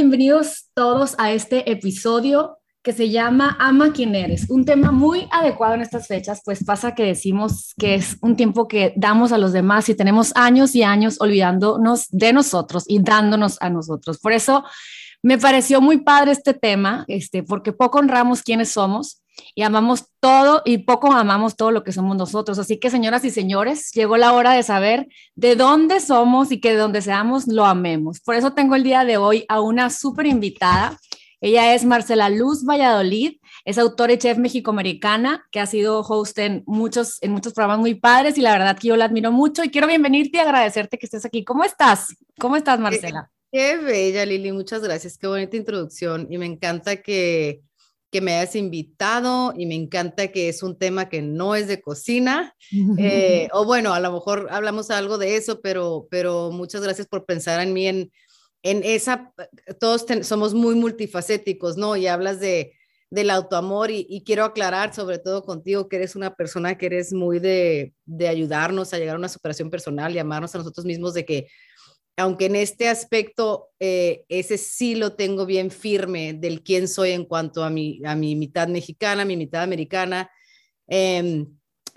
Bienvenidos todos a este episodio que se llama Ama quien eres, un tema muy adecuado en estas fechas, pues pasa que decimos que es un tiempo que damos a los demás y tenemos años y años olvidándonos de nosotros y dándonos a nosotros. Por eso me pareció muy padre este tema, este, porque poco honramos quiénes somos y amamos todo y poco amamos todo lo que somos nosotros. Así que, señoras y señores, llegó la hora de saber de dónde somos y que de donde seamos lo amemos. Por eso tengo el día de hoy a una súper invitada. Ella es Marcela Luz Valladolid, es autora y chef mexicoamericana que ha sido host en muchos, en muchos programas muy padres y la verdad que yo la admiro mucho y quiero bienvenirte y agradecerte que estés aquí. ¿Cómo estás? ¿Cómo estás, Marcela? Qué, qué bella, Lili, muchas gracias, qué bonita introducción y me encanta que que me hayas invitado y me encanta que es un tema que no es de cocina. Eh, o bueno, a lo mejor hablamos algo de eso, pero, pero muchas gracias por pensar en mí en, en esa, todos somos muy multifacéticos, ¿no? Y hablas de, del autoamor y, y, quiero aclarar sobre todo contigo que eres una persona que eres muy de, de ayudarnos a llegar a una superación personal y amarnos a nosotros mismos, de que aunque en este aspecto eh, ese sí lo tengo bien firme del quién soy en cuanto a mi, a mi mitad mexicana, mi mitad americana, em,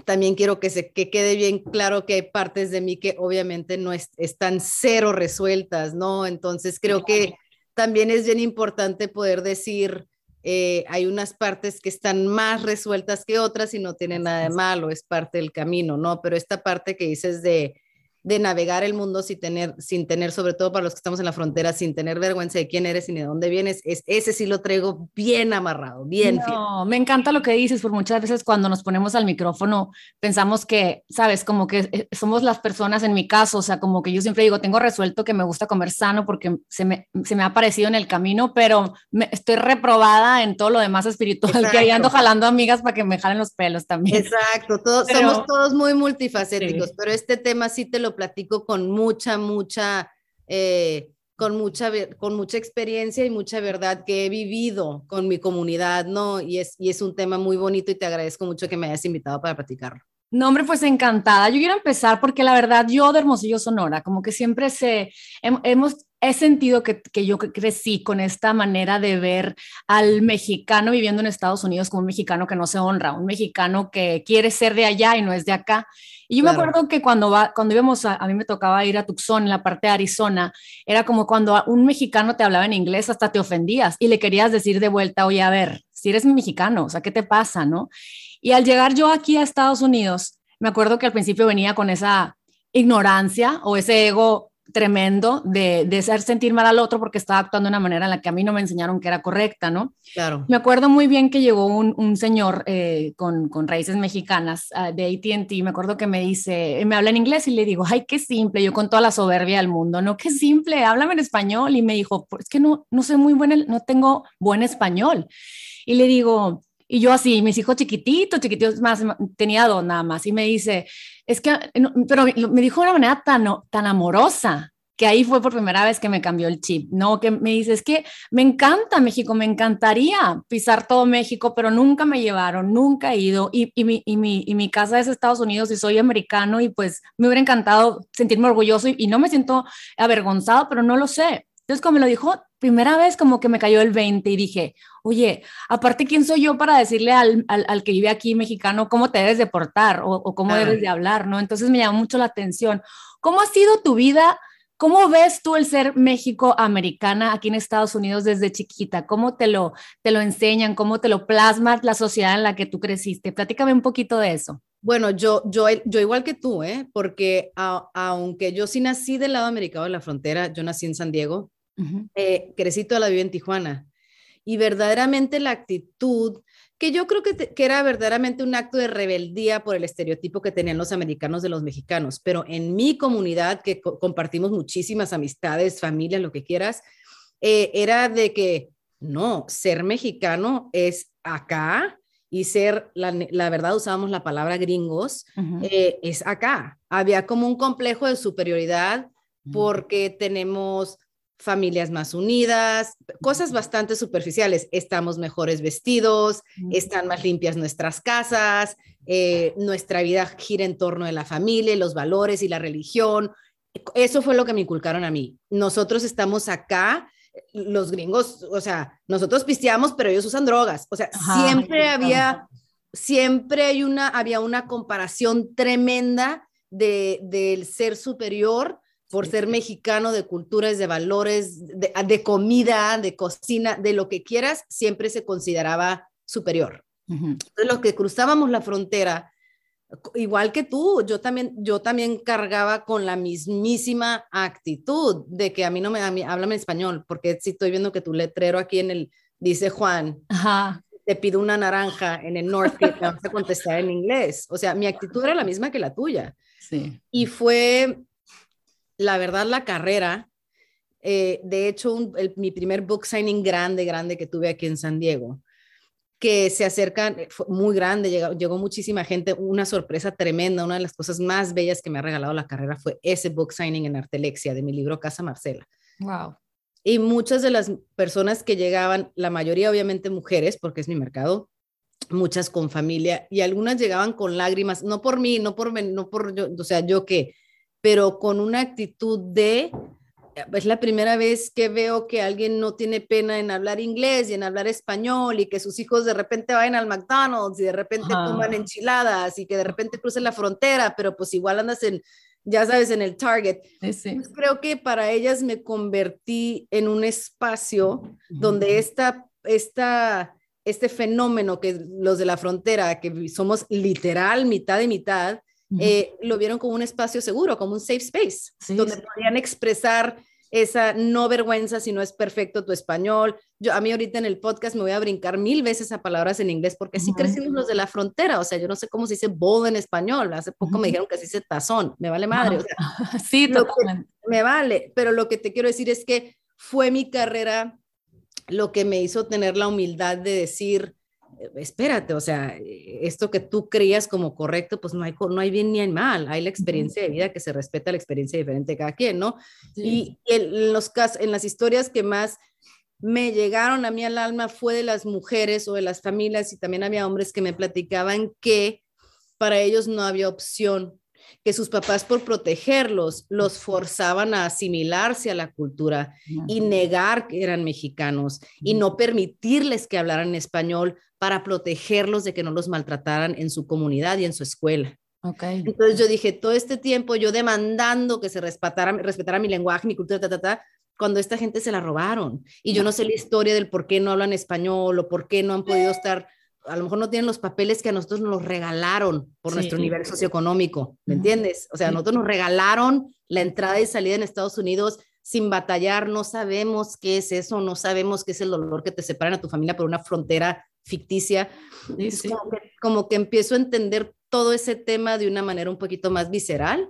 también quiero que, se, que quede bien claro que hay partes de mí que obviamente no están cero resueltas, ¿no? Entonces creo que también es bien importante poder decir, eh, hay unas partes que están más resueltas que otras y no tienen nada de malo, es parte del camino, ¿no? Pero esta parte que dices de de navegar el mundo sin tener, sin tener, sobre todo para los que estamos en la frontera, sin tener vergüenza de quién eres y de dónde vienes, es, ese sí lo traigo bien amarrado, bien no, Me encanta lo que dices, por muchas veces cuando nos ponemos al micrófono pensamos que, sabes, como que eh, somos las personas, en mi caso, o sea, como que yo siempre digo, tengo resuelto que me gusta comer sano porque se me, se me ha aparecido en el camino, pero me, estoy reprobada en todo lo demás espiritual, que ahí ando jalando amigas para que me jalen los pelos también. Exacto, todos, somos todos muy multifacéticos, pero este tema sí te lo platico con mucha, mucha, eh, con mucha, con mucha experiencia y mucha verdad que he vivido con mi comunidad, ¿no? Y es, y es un tema muy bonito y te agradezco mucho que me hayas invitado para platicarlo. No, hombre, pues encantada. Yo quiero empezar porque la verdad yo de Hermosillo, Sonora, como que siempre se, hemos, he sentido que, que, yo crecí con esta manera de ver al mexicano viviendo en Estados Unidos como un mexicano que no se honra, un mexicano que quiere ser de allá y no es de acá. Y yo me acuerdo que cuando, va, cuando íbamos, a, a, mí me tocaba ir a Tucson, en la parte de Arizona, era como cuando un mexicano te hablaba en inglés, hasta te ofendías y le querías decir de vuelta, oye, a ver, si eres mexicano, o sea, ¿qué te pasa, no? Y al llegar yo aquí a Estados Unidos, me acuerdo que al principio venía con esa ignorancia o ese ego tremendo de, de hacer sentir mal al otro porque estaba actuando de una manera en la que a mí no me enseñaron que era correcta, ¿no? Claro. Me acuerdo muy bien que llegó un, un señor eh, con, con, raíces mexicanas uh, de ATT, me acuerdo que me dice, me habla en inglés y le digo, ay, qué simple, yo con toda la soberbia del mundo, no, qué simple, háblame en español. Y me dijo, pues es que no, no sé muy buen, no tengo buen español. Y le digo, y yo así, mis hijos chiquititos, chiquititos, más, tenía dos nada más. Y me dice, es que, pero me dijo de una manera tan, tan amorosa, que ahí fue por primera vez que me cambió el chip, ¿no? Que me dice, es que me encanta México, me encantaría pisar todo México, pero nunca me llevaron, nunca he ido. Y, y, mi, y, mi, y mi casa es Estados Unidos y soy americano y pues me hubiera encantado sentirme orgulloso y no me siento avergonzado, pero no lo sé. Entonces, como me lo dijo, primera vez como que me cayó el 20 y dije, oye, aparte, ¿quién soy yo para decirle al, al, al que vive aquí mexicano cómo te debes de portar o, o cómo ah. debes de hablar, ¿no? Entonces me llamó mucho la atención. ¿Cómo ha sido tu vida? ¿Cómo ves tú el ser México-americana aquí en Estados Unidos desde chiquita? ¿Cómo te lo, te lo enseñan? ¿Cómo te lo plasmas la sociedad en la que tú creciste? Platícame un poquito de eso. Bueno, yo, yo, yo igual que tú, ¿eh? porque a, aunque yo sí nací del lado americano de la frontera, yo nací en San Diego, uh -huh. eh, crecí toda la vida en Tijuana. Y verdaderamente la actitud, que yo creo que, te, que, era verdaderamente un acto de rebeldía por el estereotipo que tenían los americanos de los mexicanos, pero en mi comunidad, que co compartimos muchísimas amistades, familia, lo que quieras, eh, era de que no, ser mexicano es acá y ser, la, la verdad usábamos la palabra gringos, uh -huh. eh, es acá. Había como un complejo de superioridad porque tenemos familias más unidas, cosas bastante superficiales. Estamos mejores vestidos, están más limpias nuestras casas, eh, nuestra vida gira en torno de la familia, los valores y la religión. Eso fue lo que me inculcaron a mí. Nosotros estamos acá los gringos, o sea, nosotros pisteamos, pero ellos usan drogas. O sea, siempre había, siempre hay una, había una comparación tremenda de, del ser superior por ser mexicano, de culturas, de valores, de, de, comida, de cocina, de lo que quieras, siempre se consideraba superior. Entonces, los que cruzábamos la frontera, igual que tú, yo también, yo también cargaba con la mismísima actitud de que a mí no me, a mí, háblame español, porque si estoy viendo que tu letrero aquí en el, dice Juan, te pido una naranja en el norte, te vas a contestar en inglés. O sea, mi actitud era la misma que la tuya. Sí. Y fue, la verdad, la carrera. Eh, de hecho, mi primer book signing grande, grande que tuve aquí en San Diego, que se acercan, eh, muy grande, llegó, llegó, muchísima gente, una sorpresa tremenda, una de las cosas más bellas que me ha regalado la carrera fue ese book signing en Artelexia de mi libro Casa Marcela. Wow. Y muchas de las personas que llegaban, la mayoría obviamente mujeres, porque es mi mercado, muchas con familia, y algunas llegaban con lágrimas, no por mí, no por, no por yo, o sea, yo qué, pero con una actitud de es la primera vez que veo que alguien no tiene pena en hablar inglés y en hablar español y que sus hijos de repente vayan al McDonald's y de repente coman enchiladas y que de repente crucen la frontera, pero pues igual andas en, ya sabes, en el Target. Sí, Pues creo que para ellas me convertí en un espacio donde esta, esta, este fenómeno que los de la frontera, que somos literal mitad y mitad, eh, lo vieron como un espacio seguro, como un safe space, donde podían expresar esa no vergüenza si no es perfecto tu español. Yo a mí ahorita en el podcast me voy a brincar mil veces a palabras en inglés porque así crecimos los de la frontera, o sea, yo no sé cómo se dice bowl en español, hace poco me dijeron que se dice tazón, me vale madre, o sea, sí, totalmente. me vale, pero lo que te quiero decir es que fue mi carrera lo que me hizo tener la humildad de decir, espérate, o sea, esto que tú creías como correcto, pues no hay, no hay bien ni hay mal, hay la experiencia de vida que se respeta la experiencia diferente de cada quien, ¿no? Y, en, los casos, en las historias que más me llegaron a mí al alma fue de las mujeres o de las familias y también había hombres que me platicaban que para ellos no había opción que sus papás por protegerlos los forzaban a asimilarse a la cultura y negar que eran mexicanos y no permitirles que hablaran español para protegerlos de que no los maltrataran en su comunidad y en su escuela. Okay. Entonces yo dije, todo este tiempo yo demandando que se respetara, respetara mi lenguaje, mi cultura, ta, ta, ta, cuando esta gente se la robaron. Y yo no sé la historia del por qué no hablan español o por qué no han podido estar a lo mejor no tienen los papeles que a nosotros nos regalaron por nuestro nivel socioeconómico, ¿me entiendes? O sea, a nosotros nos regalaron la entrada y salida en Estados Unidos sin batallar, no sabemos qué es eso, no sabemos qué es el dolor que te separan a tu familia por una frontera ficticia. Como que, como que empiezo a entender todo ese tema de una manera un poquito más visceral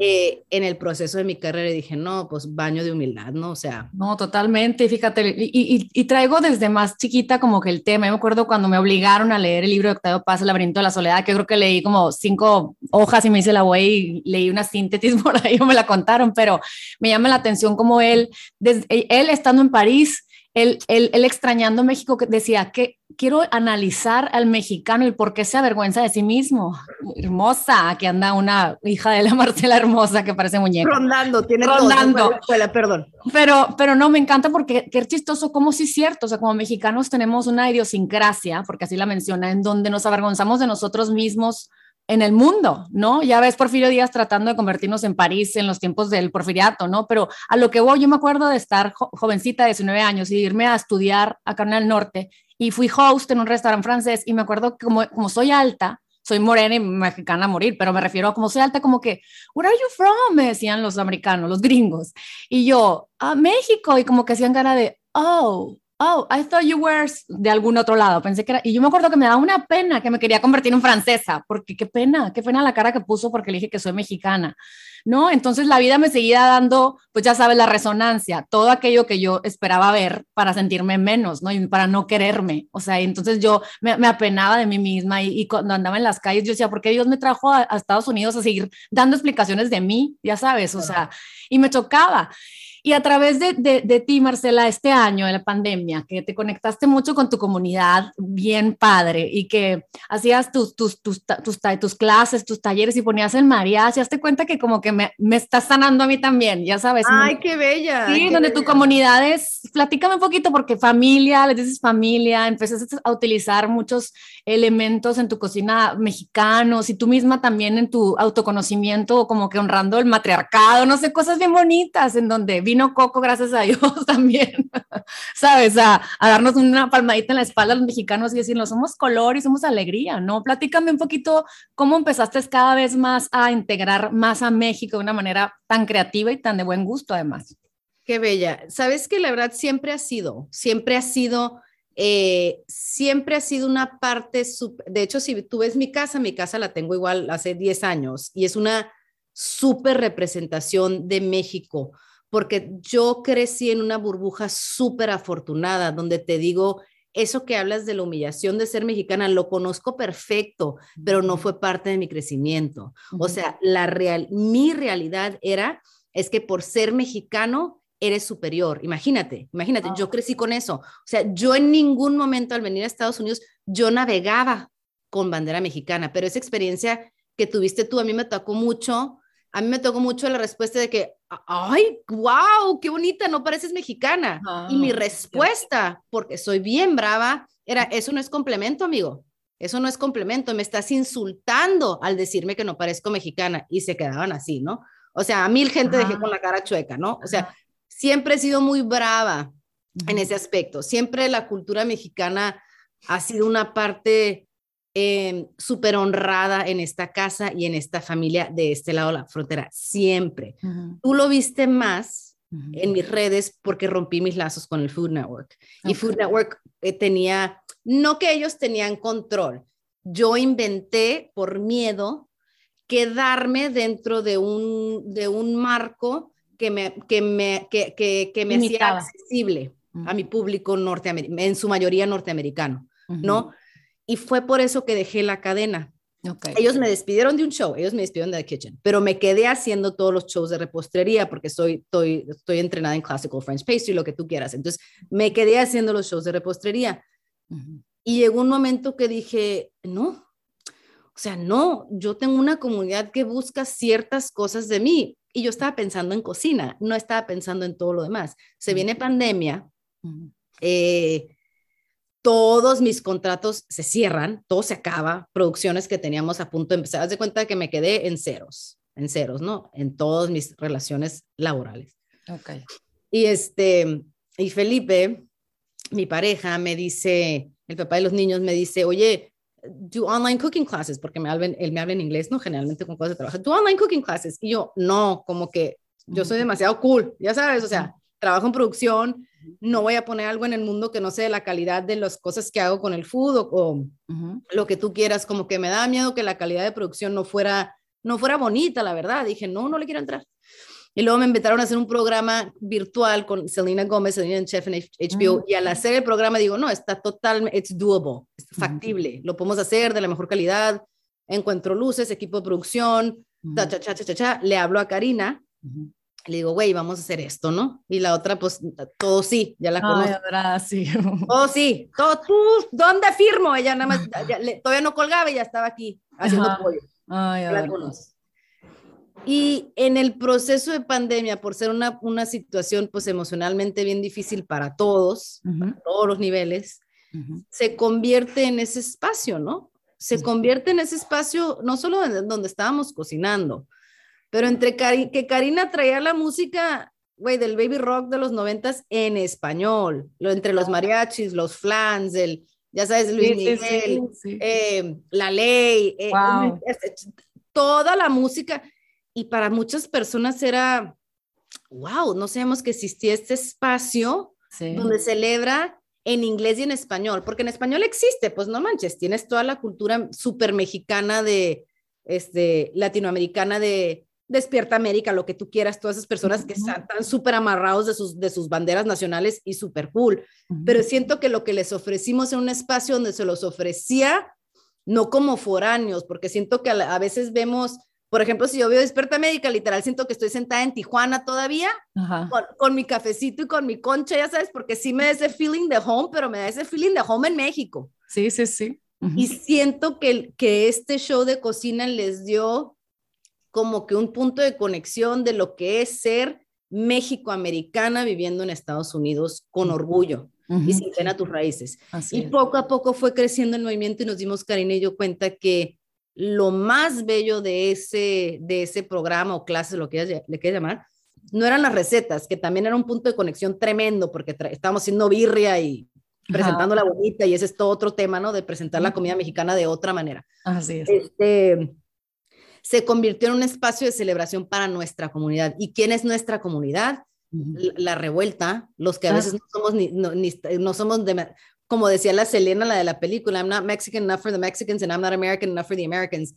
eh, en el proceso de mi carrera dije, no, pues baño de humildad, ¿no? O sea. No, totalmente, fíjate, y, y, traigo desde más chiquita como que el tema, yo me acuerdo cuando me obligaron a leer el libro de Octavio Paz, El laberinto de la soledad, que creo que leí como cinco hojas y me hice la voy y leí una síntesis por ahí, me la contaron, pero me llama la atención como él, desde, él estando en París, él, él, él, extrañando México, que decía que quiero analizar al mexicano y por qué se avergüenza de sí mismo. Hermosa, aquí anda una hija de la Marcela hermosa que parece muñeca. Rondando, tiene Rondando. Todo, perdón. Pero, pero no, me encanta porque qué chistoso, como sí es cierto, o sea, como mexicanos tenemos una idiosincrasia, porque así la menciona, en donde nos avergonzamos de nosotros mismos en el mundo, ¿no? Ya ves Porfirio Díaz tratando de convertirnos en París en los tiempos del porfiriato, ¿no? Pero a lo que voy, yo me acuerdo de estar jovencita de 19 años y irme a estudiar a Carnal Norte y fui host en un restaurante francés y me acuerdo que como, como soy alta, soy morena y mexicana a morir, pero me refiero a como soy alta, como que, where are you from? Me decían los americanos, los gringos. Y yo, a México, y como que hacían cara de, oh, oh, I thought you were de algún otro lado. Pensé que era, y yo me acuerdo que me daba una pena que me quería convertir en francesa, porque qué pena, qué pena la cara que puso porque le dije que soy mexicana, ¿no? Entonces la vida me seguía dando, pues ya sabes, la resonancia, todo aquello que yo esperaba ver para sentirme menos, ¿no? Y para no quererme. O sea, entonces yo me, me apenaba de mí misma y, y, cuando andaba en las calles yo decía, ¿por qué Dios me trajo a, a Estados Unidos a seguir dando explicaciones de mí? Ya sabes, o sea, y me chocaba. Y a través de, de, ti, Marcela, este año de la pandemia, que te conectaste mucho con tu comunidad, bien padre, y que hacías tus, tus, tus, tus, tus clases, tus talleres y ponías el mariachi, hazte cuenta que como que me, me estás sanando a mí también, ya sabes. ¡Ay, qué bella! Sí, donde tu comunidad es, platícame un poquito, porque familia, les dices familia, empezaste a utilizar muchos elementos en tu cocina mexicanos y tú misma también en tu autoconocimiento, como que honrando el matriarcado, no sé, cosas bien bonitas en donde vino Coco, gracias a Dios también, ¿sabes? A, darnos una palmadita en la espalda a los mexicanos y decirnos, somos color y somos alegría, ¿no? Platícame un poquito cómo empezaste cada vez más a integrar más a México de una manera tan creativa y tan de buen gusto además. Qué bella. Sabes que la verdad siempre ha sido, siempre ha sido, eh, siempre ha sido una parte, de hecho, si tú ves mi casa, mi casa la tengo igual hace 10 años y es una súper representación de México porque yo crecí en una burbuja súper afortunada, donde te digo, eso que hablas de la humillación de ser mexicana, lo conozco perfecto, pero no fue parte de mi crecimiento. O sea, la real, mi realidad era, es que por ser mexicano, eres superior. Imagínate, imagínate, yo crecí con eso. O sea, yo en ningún momento al venir a Estados Unidos, yo navegaba con bandera mexicana, pero esa experiencia que tuviste tú a mí me tocó mucho a mí me tocó mucho la respuesta de que, ay, wow, qué bonita, no pareces mexicana. y mi ah, respuesta, porque soy bien brava, era, eso no es complemento, amigo. Eso no es complemento, me estás insultando al decirme que no parezco mexicana. Y se quedaban así, ¿no? O sea, a mil gente dejé con la cara chueca, ¿no? O sea, siempre he sido muy brava en ese aspecto. Siempre la cultura mexicana ha sido una parte eh, súper honrada en esta casa y en esta familia de este lado de la frontera, siempre. Tú lo viste más en mis redes porque rompí mis lazos con el Food Network. Y Food Network eh, tenía, no que ellos tenían control, yo inventé por miedo quedarme dentro de un, de un marco que me, que me, que, que, me hacía accesible a mi público norteamericano, en su mayoría norteamericano, ¿no? Y fue por eso que dejé la cadena. Ellos me despidieron de un show, ellos me despidieron de The Kitchen, pero me quedé haciendo todos los shows de repostería porque soy, estoy, estoy entrenada en Classical French Pastry, lo que tú quieras. Entonces, me quedé haciendo los shows de repostería. Y llegó un momento que dije, no, o sea, no, yo tengo una comunidad que busca ciertas cosas de mí. Y yo estaba pensando en cocina, no estaba pensando en todo lo demás. Se viene pandemia. eh, todos mis contratos se cierran, todo se acaba, producciones que teníamos a punto de empezar. Haz de cuenta que me quedé en ceros, en ceros, ¿no? En todas mis relaciones laborales. Ok. Y este, y Felipe, mi pareja, me dice, el papá de los niños me dice, oye, do online cooking classes, porque me habla, él me habla en inglés, ¿no? Generalmente con cosas de trabajo. Do online cooking classes. Y yo, no, como que yo soy demasiado cool, ya sabes, o sea, trabajo en producción, no voy a poner algo en el mundo que no sea de la calidad de las cosas que hago con el food o, lo que tú quieras, como que me da miedo que la calidad de producción no fuera, no fuera bonita, la verdad. Dije, no, no le quiero entrar. Y luego me invitaron a hacer un programa virtual con Selena Gómez, Selena en Chef en HBO, mm. y al hacer el programa digo, no, está totalmente, it's doable, es factible, lo podemos hacer de la mejor calidad, encuentro luces, equipo de producción, cha, cha, cha, cha, cha, le hablo a Karina, le digo, güey, vamos a hacer esto, ¿no? Y la otra, pues, todo sí, ya la conozco. Ay, sí. Todo sí, todo tú, ¿dónde firmo? Ella nada más, todavía no colgaba y ya estaba aquí haciendo pollo. Ay, la Y en el proceso de pandemia, por ser una, una situación, pues, emocionalmente bien difícil para todos, todos los niveles, se convierte en ese espacio, ¿no? Se convierte en ese espacio, no solo donde estábamos cocinando, pero entre que Karina traía la música, güey, del baby rock de los noventas en español, lo, entre los mariachis, los flans, el, ya sabes, Luis Miguel, eh, La Ley, eh, este, toda la música. Y para muchas personas era, wow, no sabemos que existía este espacio donde celebra en inglés y en español, porque en español existe, pues no manches, tienes toda la cultura súper mexicana de, este, latinoamericana de Despierta América, lo que tú quieras, todas esas personas que están tan súper amarrados de sus, de sus banderas nacionales y súper cool. Pero siento que lo que les ofrecimos en un espacio donde se los ofrecía, no como foráneos, porque siento que a, veces vemos por ejemplo, si yo veo Desperta Médica, literal siento que estoy sentada en Tijuana todavía, con, mi cafecito y con mi concha, ya sabes, porque sí me da ese feeling de home, pero me da ese feeling de home en México. Sí, sí, sí. Y siento que, que este show de cocina les dio como que un punto de conexión de lo que es ser México-americana viviendo en Estados Unidos con orgullo y sin pena tus raíces. y poco a poco fue creciendo el movimiento y nos dimos, Karina y yo, cuenta que lo más bello de ese, de ese programa o clase, lo que le quieras llamar, no eran las recetas, que también era un punto de conexión tremendo porque estábamos haciendo birria y presentando la bonita y ese es todo otro tema, ¿no? De presentar la comida mexicana de otra manera. Así es. Este, se convirtió en un espacio de celebración para nuestra comunidad. ¿Y quién es nuestra comunidad? la, revuelta, los que a veces no somos ni, no, no somos de, como decía la Selena, la de la película, I'm not Mexican enough for the Mexicans and I'm not American enough for the Americans.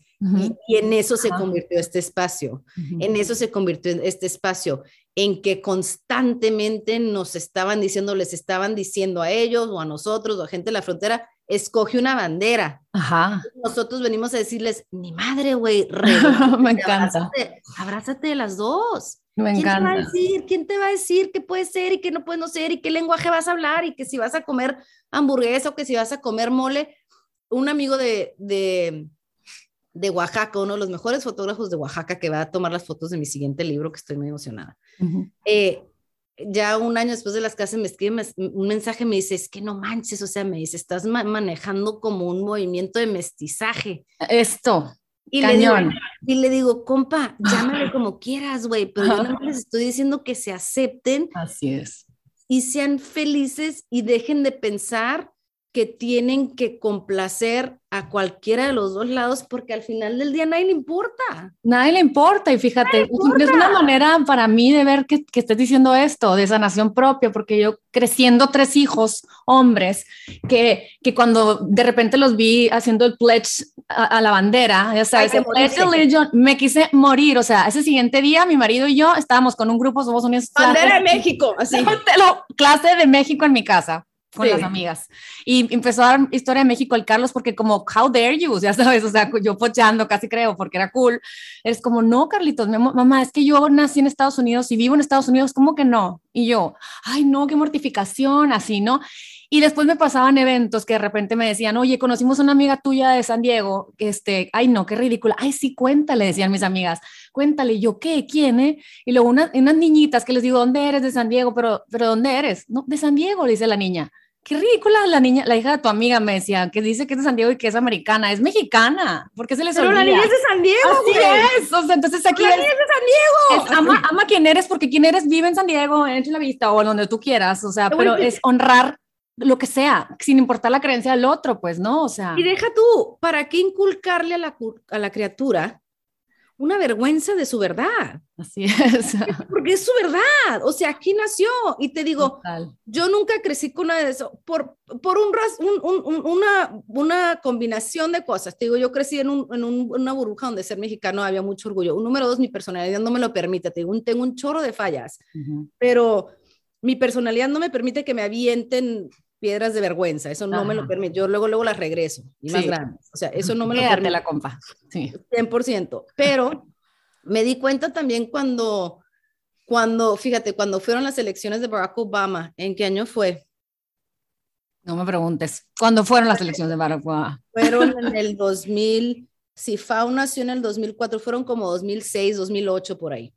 y, en eso se convirtió este espacio, en eso se convirtió este espacio, en que constantemente nos estaban diciendo, les estaban diciendo a ellos o a nosotros o a gente de la frontera, escoge una bandera. Ajá. Nosotros venimos a decirles, mi madre, güey, me encanta. Abrázate, de las dos. Me ¿Quién encanta. te va a decir? ¿Quién te va a decir qué puede ser y qué no puede no ser y qué lenguaje vas a hablar y que si vas a comer hamburguesa o que si vas a comer mole? Un amigo de, de, de Oaxaca, uno de los mejores fotógrafos de Oaxaca que va a tomar las fotos de mi siguiente libro, que estoy muy emocionada. eh, ya un año después de las clases me escribe un mensaje, me dice, es que no manches, o sea, me dice, estás manejando como un movimiento de mestizaje. Esto. Y le, digo, y le digo, compa, llámale como quieras, güey, pero yo no les estoy diciendo que se acepten. Así es. Y sean felices y dejen de pensar que tienen que complacer a cualquiera de los dos lados porque al final del día nadie le importa. Nadie le importa y fíjate, es una manera para mí de ver que, que estés diciendo esto, de sanación propia, porque yo creciendo tres hijos, hombres, que, que cuando de repente los vi haciendo el pledge a, la bandera, ya sabes, me quise morir, o sea, ese siguiente día mi marido y yo estábamos con un grupo, somos unidos. Bandera de México, así. clase de México en mi casa con las amigas. Y empezó a dar historia de México el Carlos porque como, how dare you, ya sabes, o sea, yo pochando casi creo porque era cool. Es como, no, Carlitos, mamá, es que yo nací en Estados Unidos y vivo en Estados Unidos, ¿cómo que no? Y yo, ay, no, qué mortificación, así, ¿no? Y después me pasaban eventos que de repente me decían, oye, conocimos a una amiga tuya de San Diego, este, ay, no, qué ridícula, ay, sí, cuéntale, decían mis amigas, cuéntale, yo, ¿qué? ¿Quién? Eh? Y luego unas niñitas que les digo, ¿dónde eres de San Diego? Pero, pero ¿dónde eres? No, de San Diego, le dice la niña qué ridícula la niña, la hija de tu amiga me decía, que dice que es de San Diego y que es americana, es mexicana, ¿por qué se les Pero olvida? la niña es de San Diego, Así es, o sea, entonces aquí la niña es de San Diego. ama, ama quien eres, porque quien eres vive en San Diego, en la vista o donde tú quieras, o sea, pero es honrar lo que sea, sin importar la creencia del otro, pues, ¿no? O sea. Y deja tú, ¿para qué inculcarle a la, a la criatura una vergüenza de su verdad. Así es. Porque es su verdad. O sea, aquí nació. Y te digo, yo nunca crecí con una de eso. Por, por un, una, una combinación de cosas. Te digo, yo crecí en, un, en una burbuja donde ser mexicano había mucho orgullo. Un número dos, mi personalidad no me lo permite. Te digo, tengo un chorro de fallas. Pero mi personalidad no me permite que me avienten piedras de vergüenza, eso no me lo permite. Yo luego, luego las regreso y más grandes. O sea, eso no me lo permite. la compa. Sí. 100%. Pero me di cuenta también cuando, cuando, fíjate, cuando fueron las elecciones de Barack Obama, ¿en qué año fue? No me preguntes. ¿Cuándo fueron las elecciones de Barack Obama? Fueron en el 2000, si FAO nació en el 2004, fueron como 2006, 2008 por ahí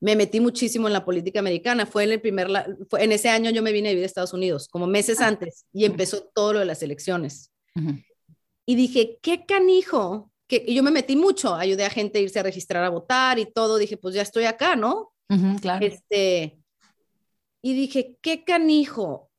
me metí muchísimo en la política americana. Fue en el primer, en ese año yo me vine a vivir a Estados Unidos, como meses ah. antes, y empezó todo lo de las elecciones. Y dije, qué canijo, que yo me metí mucho, ayudé a gente a irse a registrar a votar y todo, dije, pues ya estoy acá, ¿no? claro. Este, y dije, qué canijo,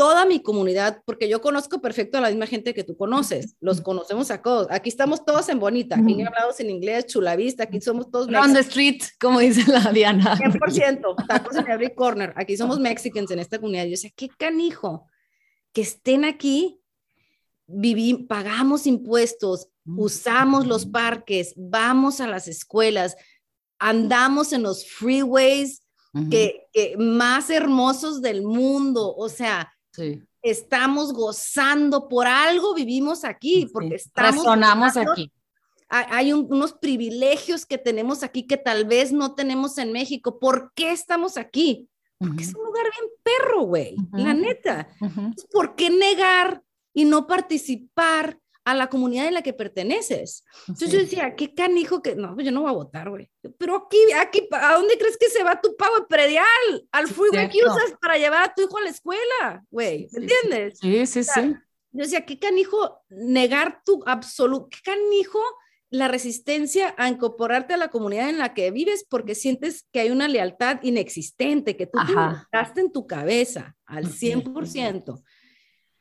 toda mi comunidad, porque yo conozco perfecto a la misma gente que tú conoces, los conocemos a todos. Aquí estamos todos en Bonita, aquí hablados en inglés, chulavista, aquí somos todos. On the street, como dice la Diana. 100%, tacos en every corner, aquí somos Mexicans en esta comunidad. Yo sé, qué canijo, que estén aquí, vivimos, pagamos impuestos, usamos los parques, vamos a las escuelas, andamos en los freeways. que, que, más hermosos del mundo, o sea, Estamos gozando, por algo vivimos aquí, porque estamos Resonamos aquí. hay unos privilegios que tenemos aquí que tal vez no tenemos en México. ¿Por qué estamos aquí? Porque es un lugar bien perro, güey, la neta. ¿Por qué negar y no participar a la comunidad en la que perteneces? Entonces yo decía, qué canijo que, no, pues yo no voy a votar, güey. Pero aquí, aquí, ¿a dónde crees que se va tu pago predial? Al freeway que usas para llevar a tu hijo a la escuela, güey, ¿me entiendes? Sí, sí, sí. Yo decía, qué canijo negar tu absoluto, qué canijo la resistencia a incorporarte a la comunidad en la que vives porque sientes que hay una lealtad inexistente, que tú te en tu cabeza al 100%.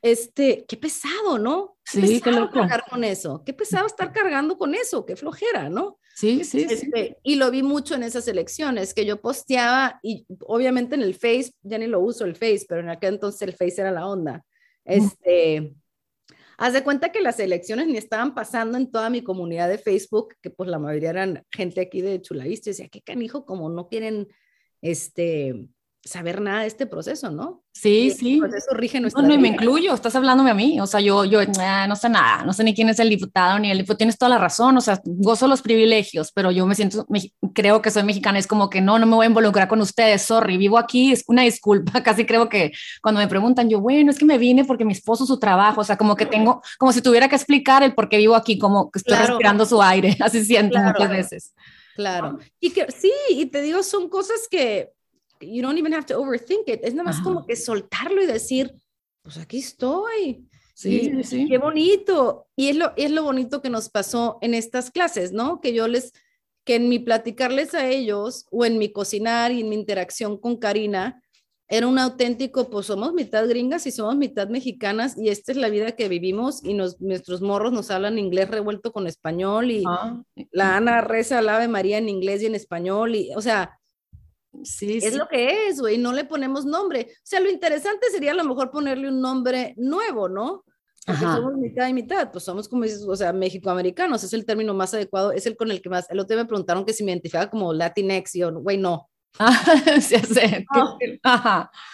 Este, qué pesado, ¿no? Qué sí, pesado cargar con eso. Qué pesado estar cargando con eso, qué flojera, ¿no? Sí, sí, sí. Este, y lo vi mucho en esas elecciones, que yo posteaba y obviamente en el Face, ya ni lo uso el Face, pero en aquel entonces el Face era la onda. Este, Haz de cuenta que las elecciones ni estaban pasando en toda mi comunidad de Facebook, que pues la mayoría eran gente aquí de Chulavista. Y decía, qué canijo, como no quieren este, saber nada de este proceso, ¿no? Sí, sí. El proceso rige nuestra No, no, me incluyo, estás hablándome a mí, o sea, yo, yo ah, no sé nada, no sé ni quién es el diputado, ni el diputado, tienes toda la razón, o sea, gozo los privilegios, pero yo me siento, creo que soy mexicana, es como que no, no me voy a involucrar con ustedes, sorry, vivo aquí, es una disculpa, casi creo que cuando me preguntan, yo, bueno, es que me vine porque mi esposo, su trabajo, o sea, como que tengo, como si tuviera que explicar el por qué vivo aquí, como que estoy respirando su aire, así siento muchas veces. Claro, y que sí, y te digo, son cosas que you don't even have to overthink it. Es nada más como que soltarlo y decir, pues aquí estoy. Sí, sí, Qué bonito. Y es lo, es lo bonito que nos pasó en estas clases, ¿no? Que yo les, que en mi platicarles a ellos o en mi cocinar y en mi interacción con Karina, era un auténtico, pues somos mitad gringas y somos mitad mexicanas y esta es la vida que vivimos y nos, nuestros morros nos hablan inglés revuelto con español y ah, la Ana reza la Ave María en inglés y en español y, o sea, Sí, es lo que es, güey, no le ponemos nombre. O sea, lo interesante sería a lo mejor ponerle un nombre nuevo, ¿no? Porque somos mitad y mitad, pues somos como dices, o sea, mexicoamericanos, es el término más adecuado, es el con el que más, el otro día me preguntaron que si me identificaba como Latinx, y yo, güey, no.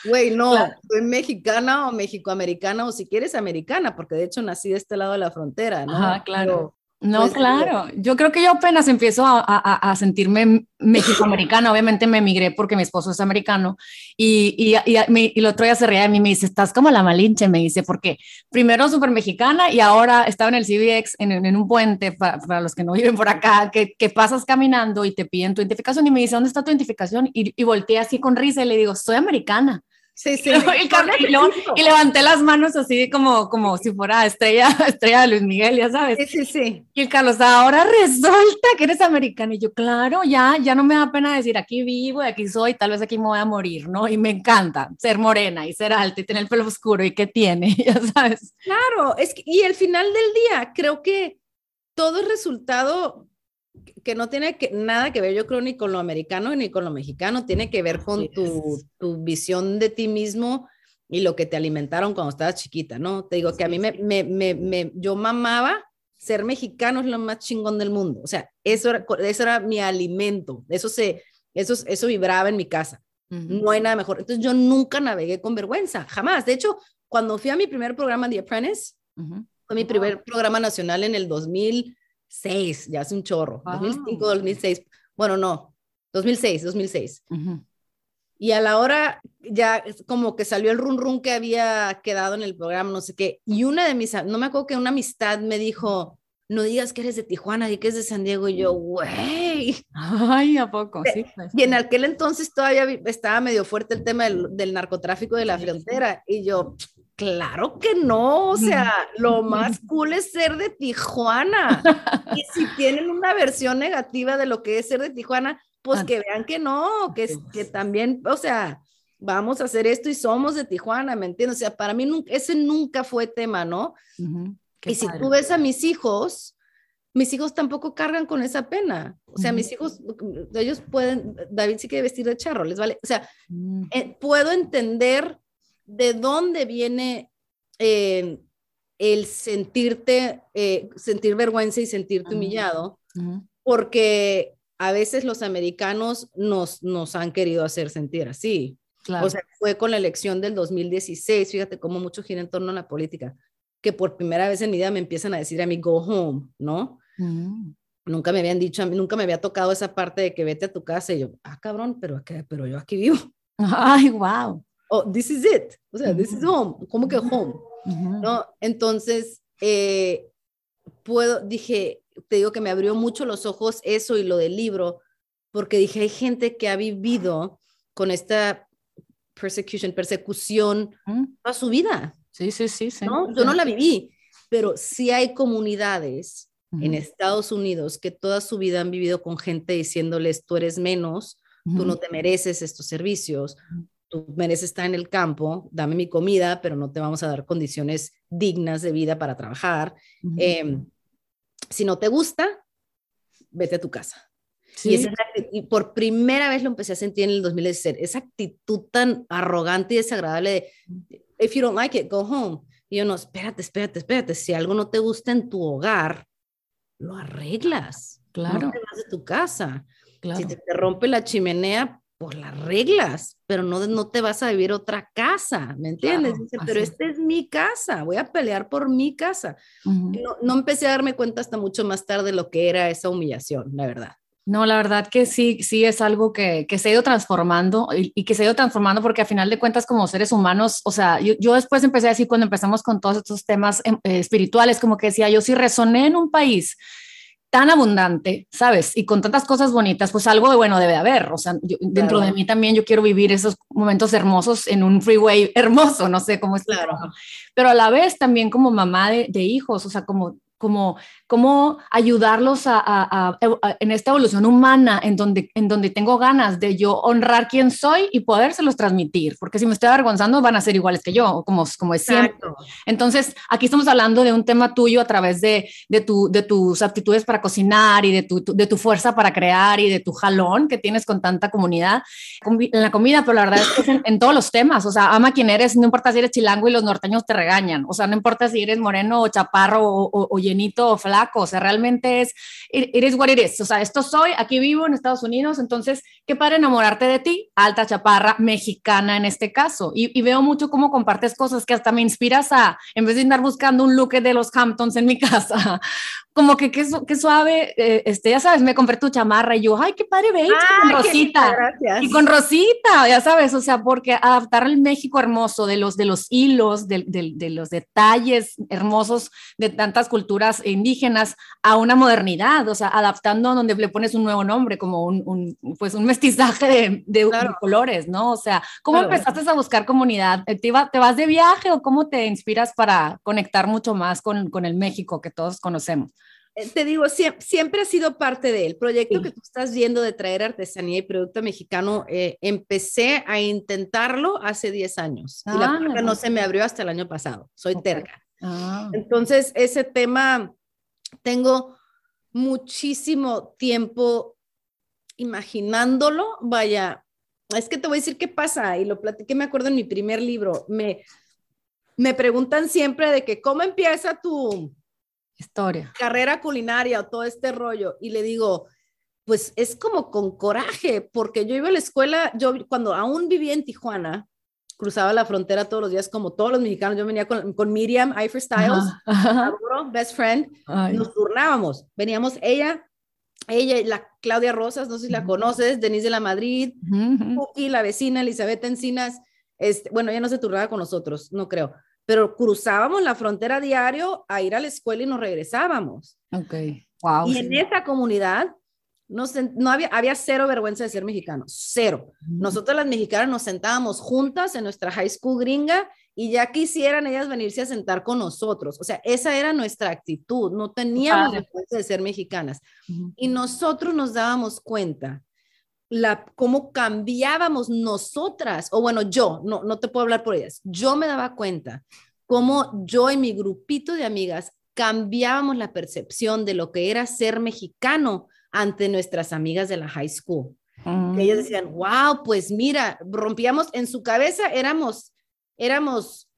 Güey, no, soy mexicana o mexicoamericana o si quieres americana, porque de hecho nací de este lado de la frontera, ¿no? Ajá, claro. No, pues, claro. Yo creo que yo apenas empiezo a, a, a sentirme mexicoamericana. Obviamente me emigré porque mi esposo es americano y, y, y, y, el otro día se reía de mí y me dice, estás como la malinche, me dice, porque primero súper mexicana y ahora estaba en el CBX en, en un puente para, para, los que no viven por acá, que, que, pasas caminando y te piden tu identificación y me dice, ¿dónde está tu identificación? Y, y volteé así con risa y le digo, soy americana. Sí, sí. Y, levanté las manos así como, como si fuera estrella, estrella de Luis Miguel, ya sabes. Sí, sí, sí. Y el Carlos, ahora resulta que eres americano. Y yo, claro, ya, ya no me da pena decir aquí vivo y aquí soy, tal vez aquí me voy a morir, ¿no? Y me encanta ser morena y ser alta y tener el pelo oscuro y qué tiene, ya sabes. Claro, es que, y al final del día, creo que todo el resultado que no tiene que, nada que ver, yo creo, ni con lo americano ni con lo mexicano, tiene que ver con tu, tu, visión de ti mismo y lo que te alimentaron cuando estabas chiquita, ¿no? Te digo que a mí me, me, me, yo mamaba ser mexicano es lo más chingón del mundo, o sea, eso era, eso era mi alimento, eso, se, eso, eso vibraba en mi casa, no hay nada mejor. Entonces yo nunca navegué con vergüenza, jamás. De hecho, cuando fui a mi primer programa The Apprentice, fue mi primer programa nacional en el 2000 2006, ya hace un chorro, 2005, 2006, bueno, no, 2006, 2006. Y a la hora ya como que salió el run run que había quedado en el programa, no sé qué, y una de mis, no me acuerdo que una amistad me dijo, no digas que eres de Tijuana, y que es de San Diego, y yo, güey. Ay, ¿a poco? Sí, pues. Y en aquel entonces todavía estaba medio fuerte el tema del, del narcotráfico de la frontera, y yo, Claro que no, o sea, lo más cool es ser de Tijuana. Y si tienen una versión negativa de lo que es ser de Tijuana, pues que vean que no, que, que también, o sea, vamos a hacer esto y somos de Tijuana, ¿me entiendes? O sea, para mí ese nunca fue tema, ¿no? Y si tú ves a mis hijos, mis hijos tampoco cargan con esa pena. O sea, mis hijos, ellos pueden, David sí quiere vestir de charro, les vale. O sea, mm. eh, puedo entender de dónde viene eh, el sentirte, eh, sentir vergüenza y sentirte humillado, porque a veces los americanos nos, nos han querido hacer sentir así. O sea, fue con la elección del 2016, fíjate cómo mucho gira en torno a la política, que por primera vez en mi vida me empiezan a decir a mí, go home, ¿no? nunca me habían dicho, nunca me había tocado esa parte de que vete a tu casa y yo, ah, cabrón, pero, pero yo aquí vivo. Ay, wow. Oh, this is it. O sea, this is home. ¿Cómo que home? ¿No? Entonces, eh, puedo, dije, te digo que me abrió mucho los ojos eso y lo del libro, porque dije, hay gente que ha vivido con esta persecution, persecución toda su vida. Sí, sí, sí. sí. ¿no? Yo no la viví, pero sí hay comunidades en Estados Unidos que toda su vida han vivido con gente diciéndoles, tú eres menos, tú no te mereces estos servicios, tú mereces estar en el campo, dame mi comida, pero no te vamos a dar condiciones dignas de vida para trabajar. Em, si no te gusta, vete a tu casa. Y, y, por primera vez lo empecé a sentir en el 2016, esa actitud tan arrogante y desagradable de, if you don't like it, go home. Y yo no, espérate, espérate, espérate, si algo no te gusta en tu hogar, lo arreglas. Claro. No te vas de tu casa. Claro. Si te, te rompe la chimenea, por las reglas, pero no, no te vas a vivir otra casa, ¿me entiendes? Dice, pero esta es mi casa, voy a pelear por mi casa. no, no, empecé a darme cuenta hasta mucho más tarde lo que era esa humillación, la verdad. No, la verdad que sí, sí es algo que, que se ha ido transformando y, que se ha ido transformando porque a final de cuentas como seres humanos, o sea, yo, yo después empecé a decir cuando empezamos con todos estos temas em, eh, espirituales, como que decía, yo sí resoné en un país tan abundante, ¿sabes? Y con tantas cosas bonitas, pues algo de bueno debe haber. O sea, dentro de mí también yo quiero vivir esos momentos hermosos en un freeway hermoso, no sé cómo es. Claro. Pero a la vez también como mamá de, de hijos, o sea, como como cómo ayudarlos a, en esta evolución humana en donde, en donde tengo ganas de yo honrar quién soy y podérselos transmitir, porque si me estoy avergonzando van a ser iguales que yo, como, como es siempre. Entonces, aquí estamos hablando de un tema tuyo a través de, de, tu, de tus aptitudes para cocinar y de tu, de tu fuerza para crear y de tu jalón que tienes con tanta comunidad en la comida, pero la verdad es que en, todos los temas, o sea, ama quien eres, no importa si eres chilango y los norteños te regañan, o sea, no importa si eres moreno o chaparro o, o o flaco, o sea, realmente es, eres what it is, o sea, esto soy, aquí vivo en Estados Unidos, entonces, qué padre enamorarte de ti, alta chaparra, mexicana en este caso, y, veo mucho cómo compartes cosas que hasta me inspiras a, en vez de andar buscando un look de los Hamptons en mi casa, como que qué, qué suave, eh, este, ya sabes, me compré tu chamarra y yo, ay, qué padre veis, con Rosita, y con Rosita, ya sabes, o sea, porque adaptar el México hermoso de los, de los hilos, de, de, de los detalles hermosos de tantas culturas indígenas a una modernidad, o sea, adaptando donde le pones un nuevo nombre, como un, un pues un mestizaje de, de, colores, ¿no? O sea, ¿cómo empezaste a buscar comunidad? ¿Te, ¿Te, vas de viaje o cómo te inspiras para conectar mucho más con, con el México que todos conocemos? Eh, te digo, siempre, ha sido parte del proyecto que tú estás viendo de traer artesanía y producto mexicano. Eh, empecé a intentarlo hace 10 años y la ah, puerta no se me abrió hasta el año pasado. Soy terca. Ah. Entonces, ese tema, tengo muchísimo tiempo imaginándolo. Vaya, es que te voy a decir qué pasa y lo platiqué, me acuerdo en mi primer libro. Me, me preguntan siempre de que cómo empieza tu historia, carrera culinaria o todo este rollo. Y le digo, pues es como con coraje, porque yo iba a la escuela, yo cuando aún vivía en Tijuana, cruzaba la frontera todos los días como todos los mexicanos. Yo venía con, con Miriam Eifer Styles, best friend, nos turnábamos. Veníamos ella, ella, la Claudia Rosas, no sé si la conoces, Denise de la Madrid, y la vecina Elizabeth Encinas. Este, bueno, ella no se turnaba con nosotros, no creo, pero cruzábamos la frontera diario a ir a la escuela y nos regresábamos. Ok, wow. Y en esa comunidad no, no había, había cero vergüenza de ser mexicano, cero. Nosotros las mexicanas nos sentábamos juntas en nuestra high school gringa y ya quisieran ellas venirse a sentar con nosotros. O sea, esa era nuestra actitud, no teníamos vergüenza de ser mexicanas. Y nosotros nos dábamos cuenta la, cómo cambiábamos nosotras, o bueno, yo, no, no te puedo hablar por ellas, yo me daba cuenta cómo yo y mi grupito de amigas cambiábamos la percepción de lo que era ser mexicano ante nuestras amigas de la high school. ellas mm. decían, wow, pues mira, rompíamos en su cabeza, éramos, éramos,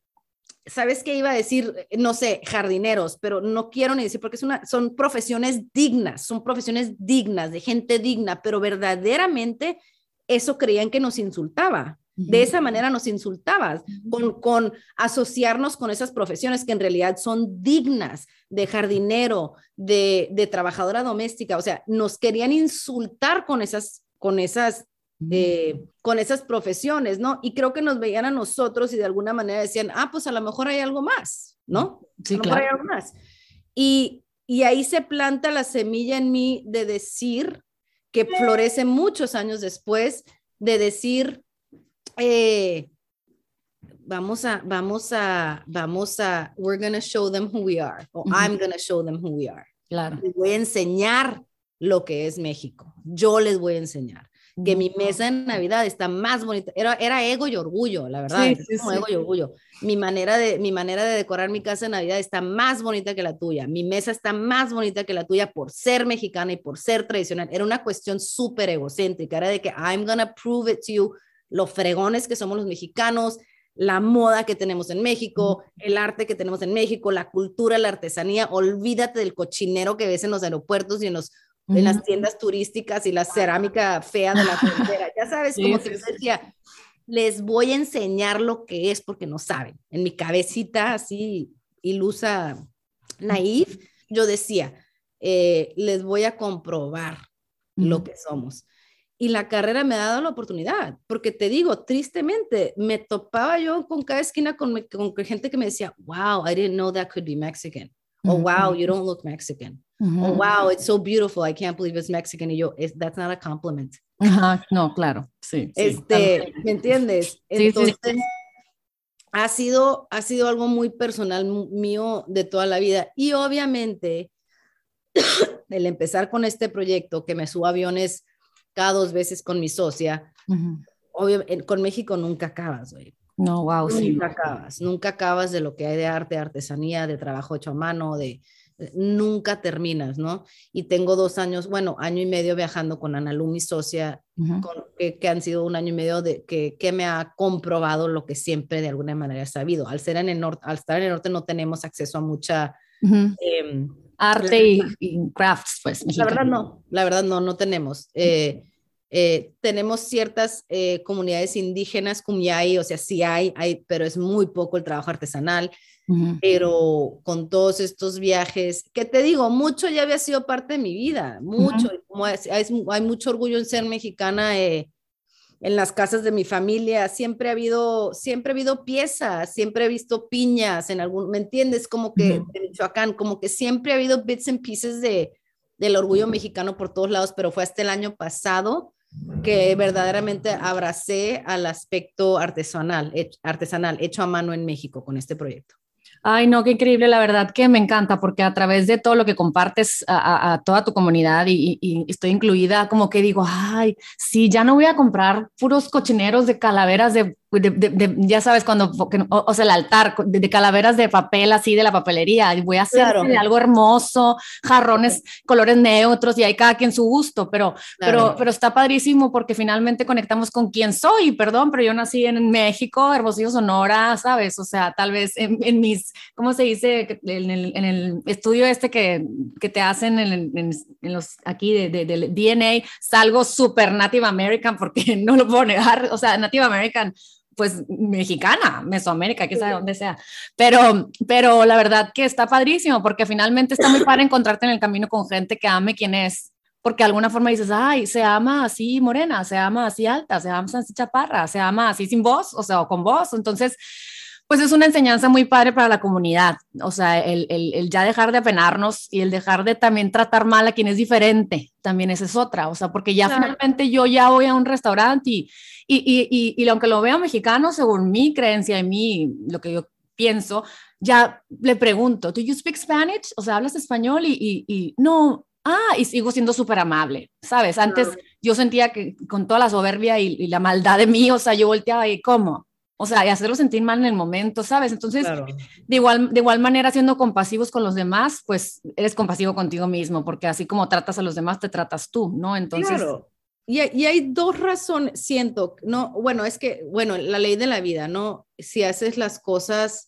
¿sabes qué iba a decir? No sé, jardineros, pero no quiero ni decir porque es una, son profesiones dignas, son profesiones dignas, de gente digna, pero verdaderamente eso creían que nos insultaba. De esa manera nos insultabas, con, con asociarnos con esas profesiones que en realidad son dignas de jardinero, de, de trabajadora doméstica. O sea, nos querían insultar con esas, con esas eh, con esas profesiones, ¿no? Y creo que nos veían a nosotros y de alguna manera decían, ah, pues a lo mejor hay algo más, ¿no? Sí, a lo claro. mejor hay algo más. Y, y ahí se planta la semilla en mí de decir, que florece muchos años después, de decir, eh, vamos a, vamos a, vamos a, we're gonna show them who we are, o Ujú. I'm gonna show them who we are. Claro. Les voy a enseñar lo que es México. Yo les voy a enseñar que mi mesa de Navidad está más bonita. Era, era ego y orgullo, la verdad. Sí, es sí, como sí. ego y orgullo. Mi manera, de, mi manera de decorar mi casa de Navidad está más bonita que la tuya. Mi mesa está más bonita que la tuya por ser mexicana y por ser tradicional. Era una cuestión súper egocéntrica. Era de que I'm gonna prove it to you, lo fregones que somos los mexicanos, la moda que tenemos en México, el arte que tenemos en México, la cultura, la artesanía. Olvídate del cochinero que ves en los aeropuertos y en los en las tiendas turísticas y la cerámica fea de la frontera. Ya sabes, Sí, como sí, que sí. decía, les voy a enseñar lo que es porque no saben. En mi cabecita así ilusa, naif, yo decía, eh, les voy a comprobar lo que somos. Y la carrera me ha dado la oportunidad, porque te digo, tristemente, me topaba yo con cada esquina con, gente que me decía, wow, I didn't know that could be Mexican. Ujú. wow, you don't look Mexican. Ujú. Oh, wow, it's so beautiful. I can't believe it's Mexican. Y yo, "It's- that's not a compliment. Ajá, no, claro, sí. sí, este, también. ¿me entiendes? Sí, sí, sí. Entonces, ha sido, ha sido algo muy personal mío de toda la vida. Y obviamente, el empezar con este proyecto, que me subo a aviones cada dos veces con mi socia, en- con México nunca acabas, güey. No, wow, sí. Nunca acabas, nunca acabas de lo que hay de arte, artesanía, de trabajo hecho a mano, de- nunca terminas, ¿no? Y tengo dos años, bueno, año y medio viajando con Ana Lu, mi socia, con- que, que han sido un año y medio de que, que me ha comprobado lo que siempre de alguna manera he sabido. Al ser en el norte, al estar en el norte no tenemos acceso a mucha em, Arte y, y crafts, pues. la verdad no, la verdad no, no tenemos. Eh, eh, tenemos ciertas eh, comunidades indígenas, Kumyai, o sea, sí hay, hay, pero es muy poco el trabajo artesanal. Ujú. pero con todos estos viajes, que te digo, mucho ya había sido parte de mi vida, mucho, y como es- es- hay mucho orgullo en ser mexicana eh, en las casas de mi familia, siempre ha habido, siempre ha habido piezas, siempre he visto piñas en algún, ¿me entiendes? Como que Ujú. de Michoacán, como que siempre ha habido bits and pieces de, del orgullo mexicano por todos lados, pero fue hasta el año pasado que verdaderamente abracé al aspecto artesanal, artesanal, hecho a mano en México con este proyecto. Ay, no, qué increíble, la verdad que me encanta porque a través de todo lo que compartes a, a- a toda tu comunidad y- y estoy incluida, como que digo, ay, sí, ya no voy a comprar puros cochineros de calaveras de, de- de- de- ya sabes, cuando, o, o sea, el altar de, calaveras de papel así de la papelería, y voy a hacer Claro. algo hermoso, jarrones, colores neutros y hay cada quien su gusto, pero pero, Claro. pero está padrísimo porque finalmente conectamos con quién soy, perdón, pero yo nací en México, Hermosillo, Sonora, ¿sabes? O sea, tal vez en, en mis, ¿cómo se dice? En el, en el estudio este que, que te hacen en, en- los, aquí de, de- del DNA, salgo súper Native American porque no lo puedo negar, o sea, Native American pues mexicana, Mesoamérica, que sabe dónde sea. Pero, pero la verdad que está padrísimo porque finalmente está muy padre encontrarte en el camino con gente que ame quién es. Porque de alguna forma dices, ay, se ama así morena, se ama así alta, se ama así chaparra, se ama así sin voz, o sea, o con voz. Entonces, pues es una enseñanza muy padre para la comunidad. O sea, el, el, el ya dejar de apenarnos y el dejar de también tratar mal a quien es diferente, también esa es otra. O sea, porque ya Claro. finalmente yo ya voy a un restaurante y, y, y, y, y aunque lo vea mexicano, según mi creencia y mi, lo que yo pienso, ya le pregunto, ¿do you speak Spanish? O sea, ¿hablas español? Y, y, y no, ah, y sigo siendo súper amable, ¿sabes? Antes Claro. yo sentía que con toda la soberbia y, y la maldad de mí, o sea, yo volteaba y ¿cómo? O sea, y hacerlo sentir mal en el momento, ¿sabes? Entonces, Claro. de igual, de igual manera, siendo compasivos con los demás, pues eres compasivo contigo mismo, porque así como tratas a los demás, te tratas tú, ¿no? Entonces, Claro. Y, hay- y hay dos razones, siento, no, bueno, es que, bueno, la ley de la vida, ¿no? Si haces las cosas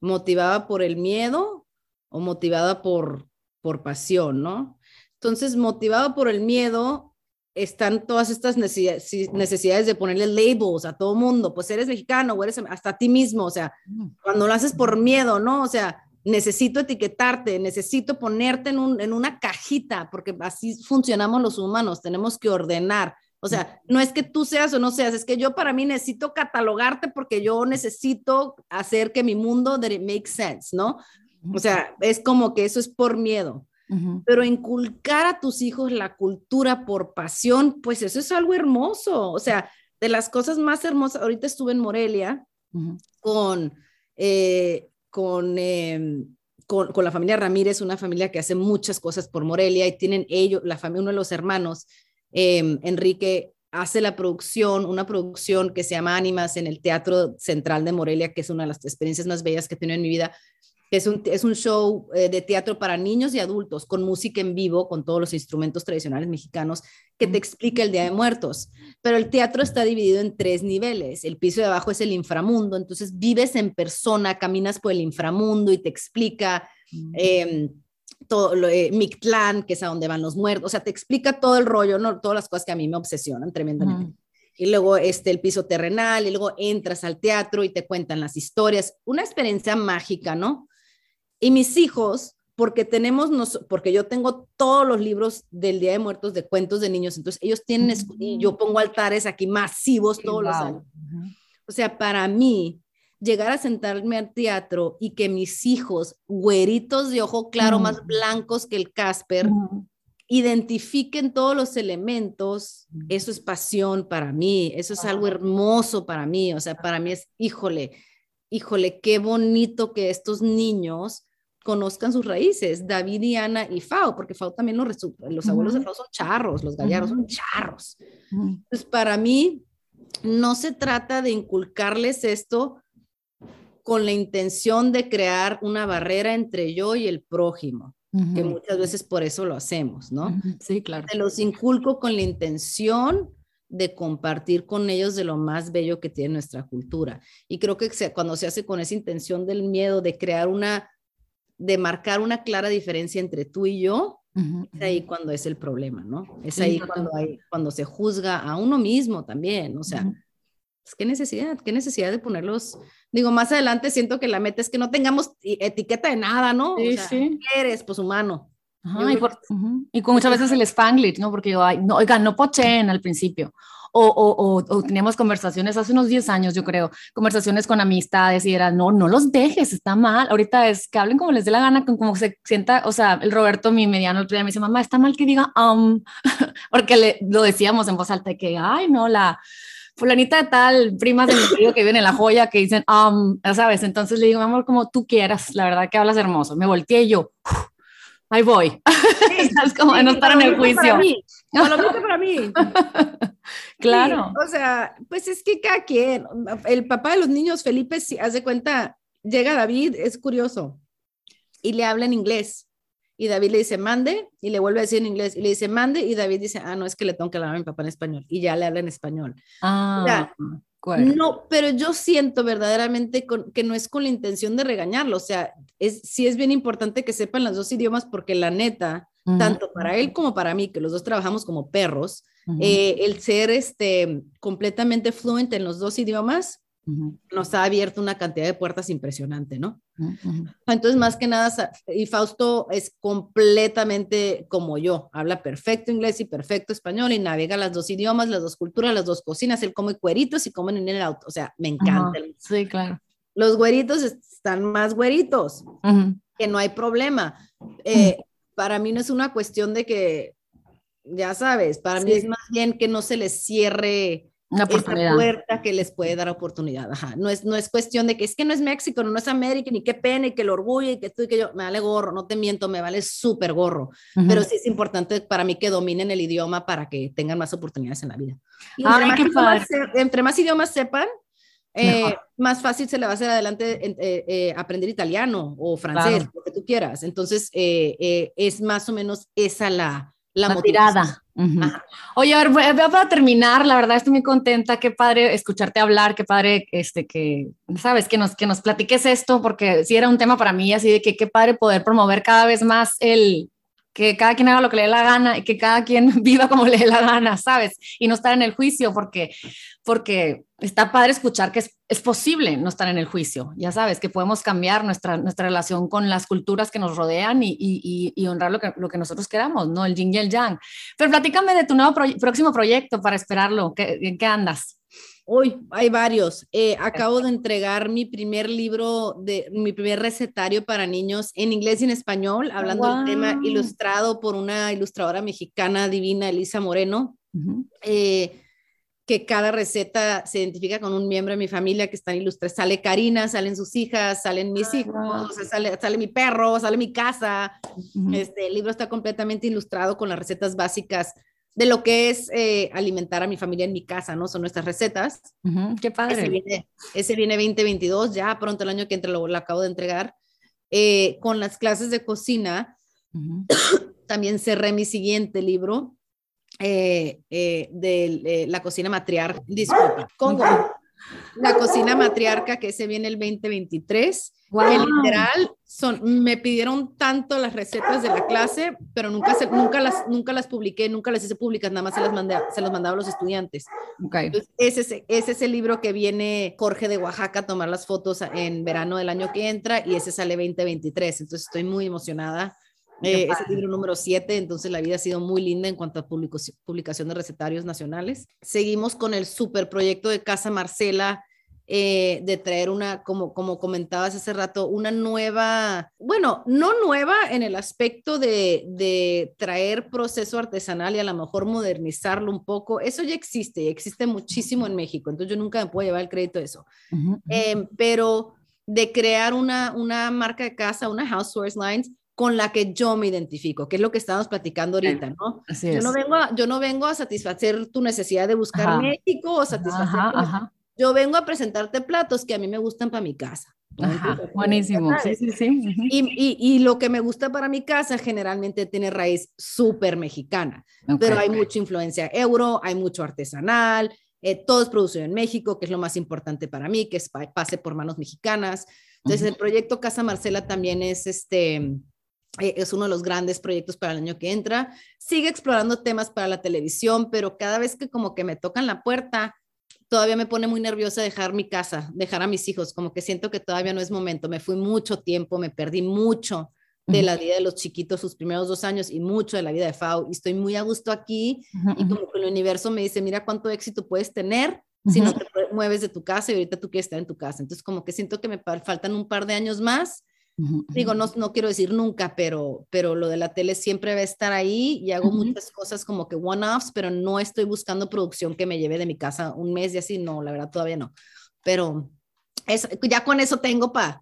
motivada por el miedo o motivada por, por pasión, ¿no? Entonces, motivado por el miedo, están todas estas necesidades de ponerle labels a todo mundo, pues eres mexicano o eres hasta a ti mismo, o sea, cuando lo haces por miedo, ¿no? O sea, necesito etiquetarte, necesito ponerte en, un, en una cajita, porque así funcionamos los humanos, tenemos que ordenar. O sea, no es que tú seas o no seas, es que yo para mí necesito catalogarte porque yo necesito hacer que mi mundo make sense, ¿no? O sea, es como que eso es por miedo. Pero inculcar a tus hijos la cultura por pasión, pues eso es algo hermoso. O sea, de las cosas más hermosas, ahorita estuve en Morelia con, eh, con, em, con, con, la familia Ramírez, una familia que hace muchas cosas por Morelia y tienen ellos, la familia, uno de los hermanos, em, Enrique, hace la producción, una producción que se llama Ánimas en el Teatro Central de Morelia, que es una de las experiencias más bellas que he tenido en mi vida, es un, es un show eh, de teatro para niños y adultos con música en vivo, con todos los instrumentos tradicionales mexicanos, que te explica el Día de Muertos. Pero el teatro está dividido en tres niveles. El piso de abajo es el inframundo, entonces vives en persona, caminas por el inframundo y te explica... Eh, todo lo, eh, Mictlán, que es a donde van los muertos, o sea, te explica todo el rollo, ¿no? todas las cosas que a mí me obsesionan tremendamente. Y luego este, el piso terrenal, y luego entras al teatro y te cuentan las historias. Una experiencia mágica, ¿no? Y mis hijos, porque tenemos, nos, porque yo tengo todos los libros del Día de Muertos de cuentos de niños, entonces ellos tienen, y yo pongo altares aquí masivos todos los años. O sea, para mí, llegar a sentarme al teatro y que mis hijos, güeritos de ojo claro, más blancos que el Casper, identifiquen todos los elementos, eso es pasión para mí, eso es algo hermoso para mí, o sea, para mí es, híjole, híjole, qué bonito que estos niños conozcan sus raíces, David y Ana y Fao, porque Fao también los, los abuelos de Fao son charros, los gallardos son charros. Entonces, para mí, no se trata de inculcarles esto con la intención de crear una barrera entre yo y el prójimo, que muchas veces por eso lo hacemos, ¿no? Sí, claro. Se los inculco con la intención de compartir con ellos de lo más bello que tiene nuestra cultura. Y creo que cuando se hace con esa intención del miedo de crear una de marcar una clara diferencia entre tú y yo, es ahí cuando es el problema, ¿no? Es ahí cuando, hay, cuando se juzga a uno mismo también, o sea, pues, ¿qué necesidad? ¿Qué necesidad de ponerlos? Digo, más adelante siento que la meta es que no tengamos etiqueta de nada, ¿no? Sí, sí. ¿qué eres? Pues humano. y, con muchas veces el spanglish, ¿no? Porque yo, ay, no, oigan, no pochen al principio o, o, teníamos conversaciones hace unos 10 años, yo creo, conversaciones con amistades y era, no, no los dejes, está mal. Ahorita es que hablen como les dé la gana, como se sienta, o sea, el Roberto, mi mediano, el otro día me dice, mamá, está mal que diga, um, porque le, lo decíamos en voz alta, que, ay, no, la fulanita de tal, primas de mi marido que viven en La Joya, que dicen, um, ¿sabes? Entonces le digo, amor, como tú quieras, la verdad que hablas hermoso. Me volteé yo, ahí voy. es como de no estar en el juicio. Para lo para mí. claro. o sea, pues es que cada quien, el papá de los niños, Felipe, si hace cuenta, llega David, es curioso, y le habla en inglés. Y David le dice, mande, y le vuelve a decir en inglés, y le dice, mande, y David dice, ah, no, es que le tengo que hablar a mi papá en español, y ya le habla en español. Ah, no, pero yo siento verdaderamente que no es con la intención de regañarlo, o sea, es, sí es bien importante que sepan los dos idiomas porque la neta, tanto para él como para mí, que los dos trabajamos como perros, eh, el ser este, completamente fluente en los dos idiomas nos ha abierto una cantidad de puertas impresionante, ¿no? Entonces, más que nada, y Fausto es completamente como yo, habla perfecto inglés y perfecto español y navega las dos idiomas, las dos culturas, las dos cocinas, él come cueritos y comen en el auto, o sea, me encanta. Sí, claro. Los güeritos están más güeritos, que no hay problema. Eh, para mí no es una cuestión de que, ya sabes, para mí es más bien que no se les cierre una puerta que les puede dar oportunidad. No, es, no es cuestión de que es que no es México, no es América, ni qué pena, y que el orgullo, y que tú y que yo, me vale gorro, no te miento, me vale súper gorro. Pero sí es importante para mí que dominen el idioma para que tengan más oportunidades en la vida. Y entre, más idiomas, entre, más idiomas, sepan, eh, más fácil se le va a hacer adelante eh, eh, aprender italiano o francés, lo que tú quieras. Entonces, es más o menos esa la, la, tirada. Oye, a ver, para terminar, la verdad estoy muy contenta, qué padre escucharte hablar, qué padre este, que, sabes, que nos, que nos platiques esto, porque sí era un tema para mí, así de que qué padre poder promover cada vez más el, que cada quien haga lo que le dé la gana y que cada quien viva como le dé la gana, ¿sabes? Y no estar en el juicio porque, porque está padre escuchar que es, es posible no estar en el juicio, ya sabes, que podemos cambiar nuestra, nuestra relación con las culturas que nos rodean y, y, y honrar lo que, lo que nosotros queramos, ¿no? El yin y el yang. Pero platícame de tu nuevo próximo proyecto para esperarlo, ¿en qué andas? Hoy hay varios. Eh, acabo de entregar mi primer libro, de mi primer recetario para niños en inglés y en español, hablando del tema ilustrado por una ilustradora mexicana divina, Elisa Moreno, eh, que cada receta se identifica con un miembro de mi familia que están ilustrados. Sale Karina, salen sus hijas, salen mis hijos, sale, sale, mi perro, sale mi casa. Este, el libro está completamente ilustrado con las recetas básicas de lo que es eh, alimentar a mi familia en mi casa, ¿no? Son nuestras recetas. qué padre. Ese viene, 2022, ya pronto el año que entra lo, acabo de entregar. Eh, con las clases de cocina, también cerré mi siguiente libro eh, de la cocina matriarca, disculpa, con la cocina matriarca que se viene el 2023. literal son, me pidieron tanto las recetas de la clase, pero nunca, se, nunca, las, nunca las publiqué, nunca las hice públicas, nada más se las, mandé, se las mandaba a los estudiantes. Okay. ese, ese es el libro que viene Jorge de Oaxaca a tomar las fotos en verano del año que entra y ese sale 2023. Entonces estoy muy emocionada. Eh, es el libro número 7, entonces la vida ha sido muy linda en cuanto a publicación de recetarios nacionales. Seguimos con el super proyecto de Casa Marcela, eh, de traer una, como, como comentabas hace rato, una nueva, bueno, no nueva en el aspecto de, de, traer proceso artesanal y a lo mejor modernizarlo un poco. Eso ya existe, existe muchísimo en México, entonces yo nunca me puedo llevar el crédito de eso. Em, pero de crear una, una marca de casa, una Housewares Lines, con la que yo me identifico, que es lo que estamos platicando ahorita, ¿no? yo, no vengo a, yo no vengo a satisfacer tu necesidad de buscar México o satisfacer... Yo vengo a presentarte platos que a mí me gustan para mi casa. buenísimo. Sí, sí, sí. Y, y, lo que me gusta para mi casa generalmente tiene raíz súper mexicana, pero hay mucha influencia euro, hay mucho artesanal, eh, todo es producido en México, que es lo más importante para mí, que es, pase por manos mexicanas. Entonces, el proyecto Casa Marcela también es este eh, es uno de los grandes proyectos para el año que entra. Sigue explorando temas para la televisión, pero cada vez que como que me tocan la puerta, todavía me pone muy nerviosa dejar mi casa, dejar a mis hijos, como que siento que todavía no es momento. Me fui mucho tiempo, me perdí mucho de la vida de los chiquitos sus primeros dos años y mucho de la vida de Fau. Y estoy muy a gusto aquí y como que el universo me dice, mira cuánto éxito puedes tener si no te mueves de tu casa y ahorita tú quieres estar en tu casa. Entonces como que siento que me faltan un par de años más Digo, no, no quiero decir nunca, pero, pero lo de la tele siempre va a estar ahí y hago muchas cosas como que one-offs, pero no estoy buscando producción que me lleve de mi casa un mes y así, no, la verdad todavía no. Pero es, ya con eso tengo para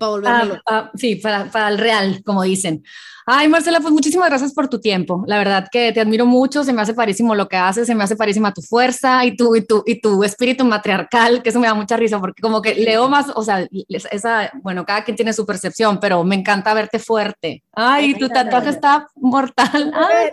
para volverlo. Ah, ah, sí, para, para el real, como dicen. Ay, Marcela, pues muchísimas gracias por tu tiempo. La verdad que te admiro mucho, se me hace parísimo lo que haces, se me hace parísima tu fuerza y tu, y tu, y tu espíritu matriarcal, que eso me da mucha risa, porque como que leo más, o sea, esa, bueno, cada quien tiene su percepción, pero me encanta verte fuerte. Ay, tu tatuaje está mortal. Ay,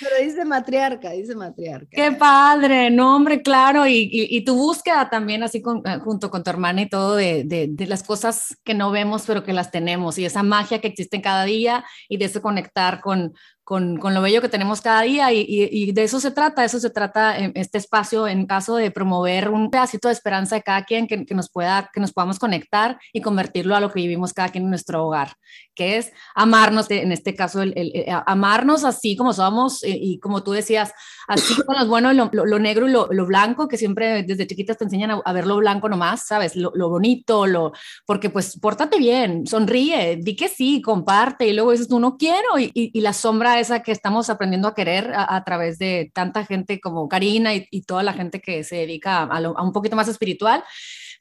pero dice matriarca, dice matriarca. Qué padre, no, hombre, claro, y, y, tu búsqueda también, así con, eh, junto con tu hermana y todo, de, de, de las cosas que no vemos, pero que las tenemos, y esa magia que existe en cada día y de ese conectar con, con, con, lo bello que tenemos cada día y, y, de eso se trata, de eso se trata en este espacio en caso de promover un pedacito de esperanza de cada quien que, que, nos pueda, que nos podamos conectar y convertirlo a lo que vivimos cada quien en nuestro hogar, que es amarnos, en este caso, el, el, amarnos así como somos y, y, como tú decías, así con lo bueno, lo, lo, lo negro y lo, lo, blanco, que siempre desde chiquitas te enseñan a, a ver lo blanco nomás, ¿sabes? Lo, bonito, lo, porque pues pórtate bien, sonríe, di que sí, comparte y luego dices tú no quiero y, y la sombra esa que estamos aprendiendo a querer a, través de tanta gente como Karina y, toda la gente que se dedica a, a un poquito más espiritual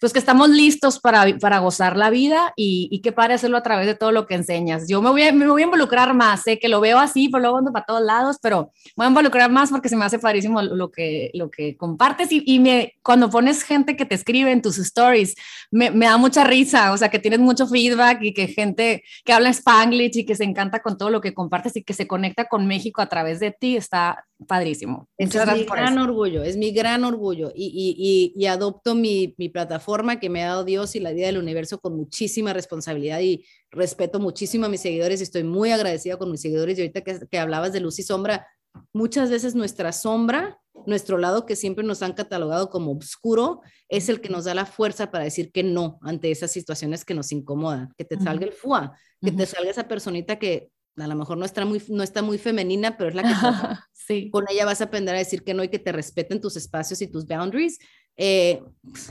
pues que estamos listos para, para gozar la vida y, y que para hacerlo a través de todo lo que enseñas. Yo me voy a, me voy a involucrar más, sé que lo veo así, pero luego ando para todos lados, pero voy a involucrar más porque se me hace padrísimo lo que, lo que compartes y, y me, cuando pones gente que te escribe en tus stories, me, me, da mucha risa, o sea, que tienes mucho feedback y que gente que habla spanglish y que se encanta con todo lo que compartes y que se conecta con México a través de ti, está padrísimo. es mi gran orgullo, es mi gran orgullo y, y, y adopto mi, mi plataforma plataforma que me ha dado Dios y la vida del universo con muchísima responsabilidad y respeto muchísimo a mis seguidores y estoy muy agradecida con mis seguidores. Y ahorita que, que hablabas de luz y sombra, muchas veces nuestra sombra, nuestro lado que siempre nos han catalogado como oscuro, es el que nos da la fuerza para decir que no ante esas situaciones que nos incomodan, que te salga el fuá, que te salga esa personita que a lo mejor no está muy, no está muy femenina, pero es la que sí. con ella vas a aprender a decir que no y que te respeten tus espacios y tus boundaries. Eh,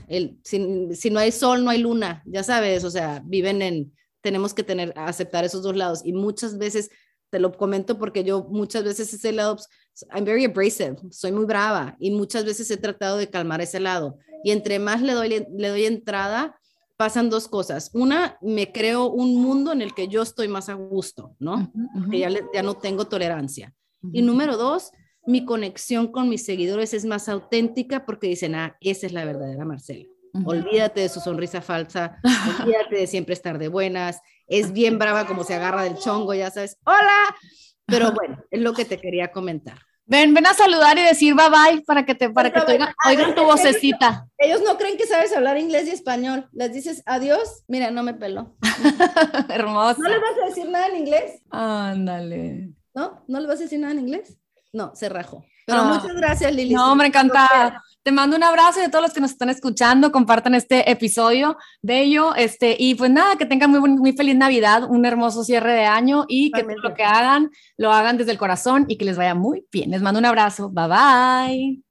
el, si, si, no hay sol, no hay luna, ya sabes, o sea, viven en, tenemos que tener, aceptar esos dos lados y muchas veces te lo comento porque yo muchas veces ese lado, I'm very abrasive, soy muy brava y muchas veces he tratado de calmar ese lado. Y entre más le doy, le doy entrada, pasan dos cosas. Una, me creo un mundo en el que yo estoy más a gusto, ¿no? Que ya, ya no tengo tolerancia. Y número dos, mi conexión con mis seguidores es más auténtica porque dicen, ah, esa es la verdadera Marcela. Olvídate de su sonrisa falsa, olvídate de siempre estar de buenas, es bien brava como se agarra del chongo, ya sabes, hola, pero bueno, es lo que te quería comentar. Ven, ven a saludar y decir bye bye para que te, para que te oigan, tu vocecita. Ellos no creen que sabes hablar inglés y español. Les dices adiós, mira, no me peló. Hermosa. ¿No les vas a decir nada en inglés? Ándale. ¿No? ¿No les vas a decir nada en inglés? No, se rajó. Pero ah. muchas gracias, Lili. No, hombre, encantada. Te mando un abrazo y a todos los que nos están escuchando, compartan este episodio bello. Este, y pues nada, que tengan muy, muy feliz Navidad, un hermoso cierre de año y que lo que hagan, lo hagan desde el corazón y que les vaya muy bien. Les mando un abrazo. Bye bye.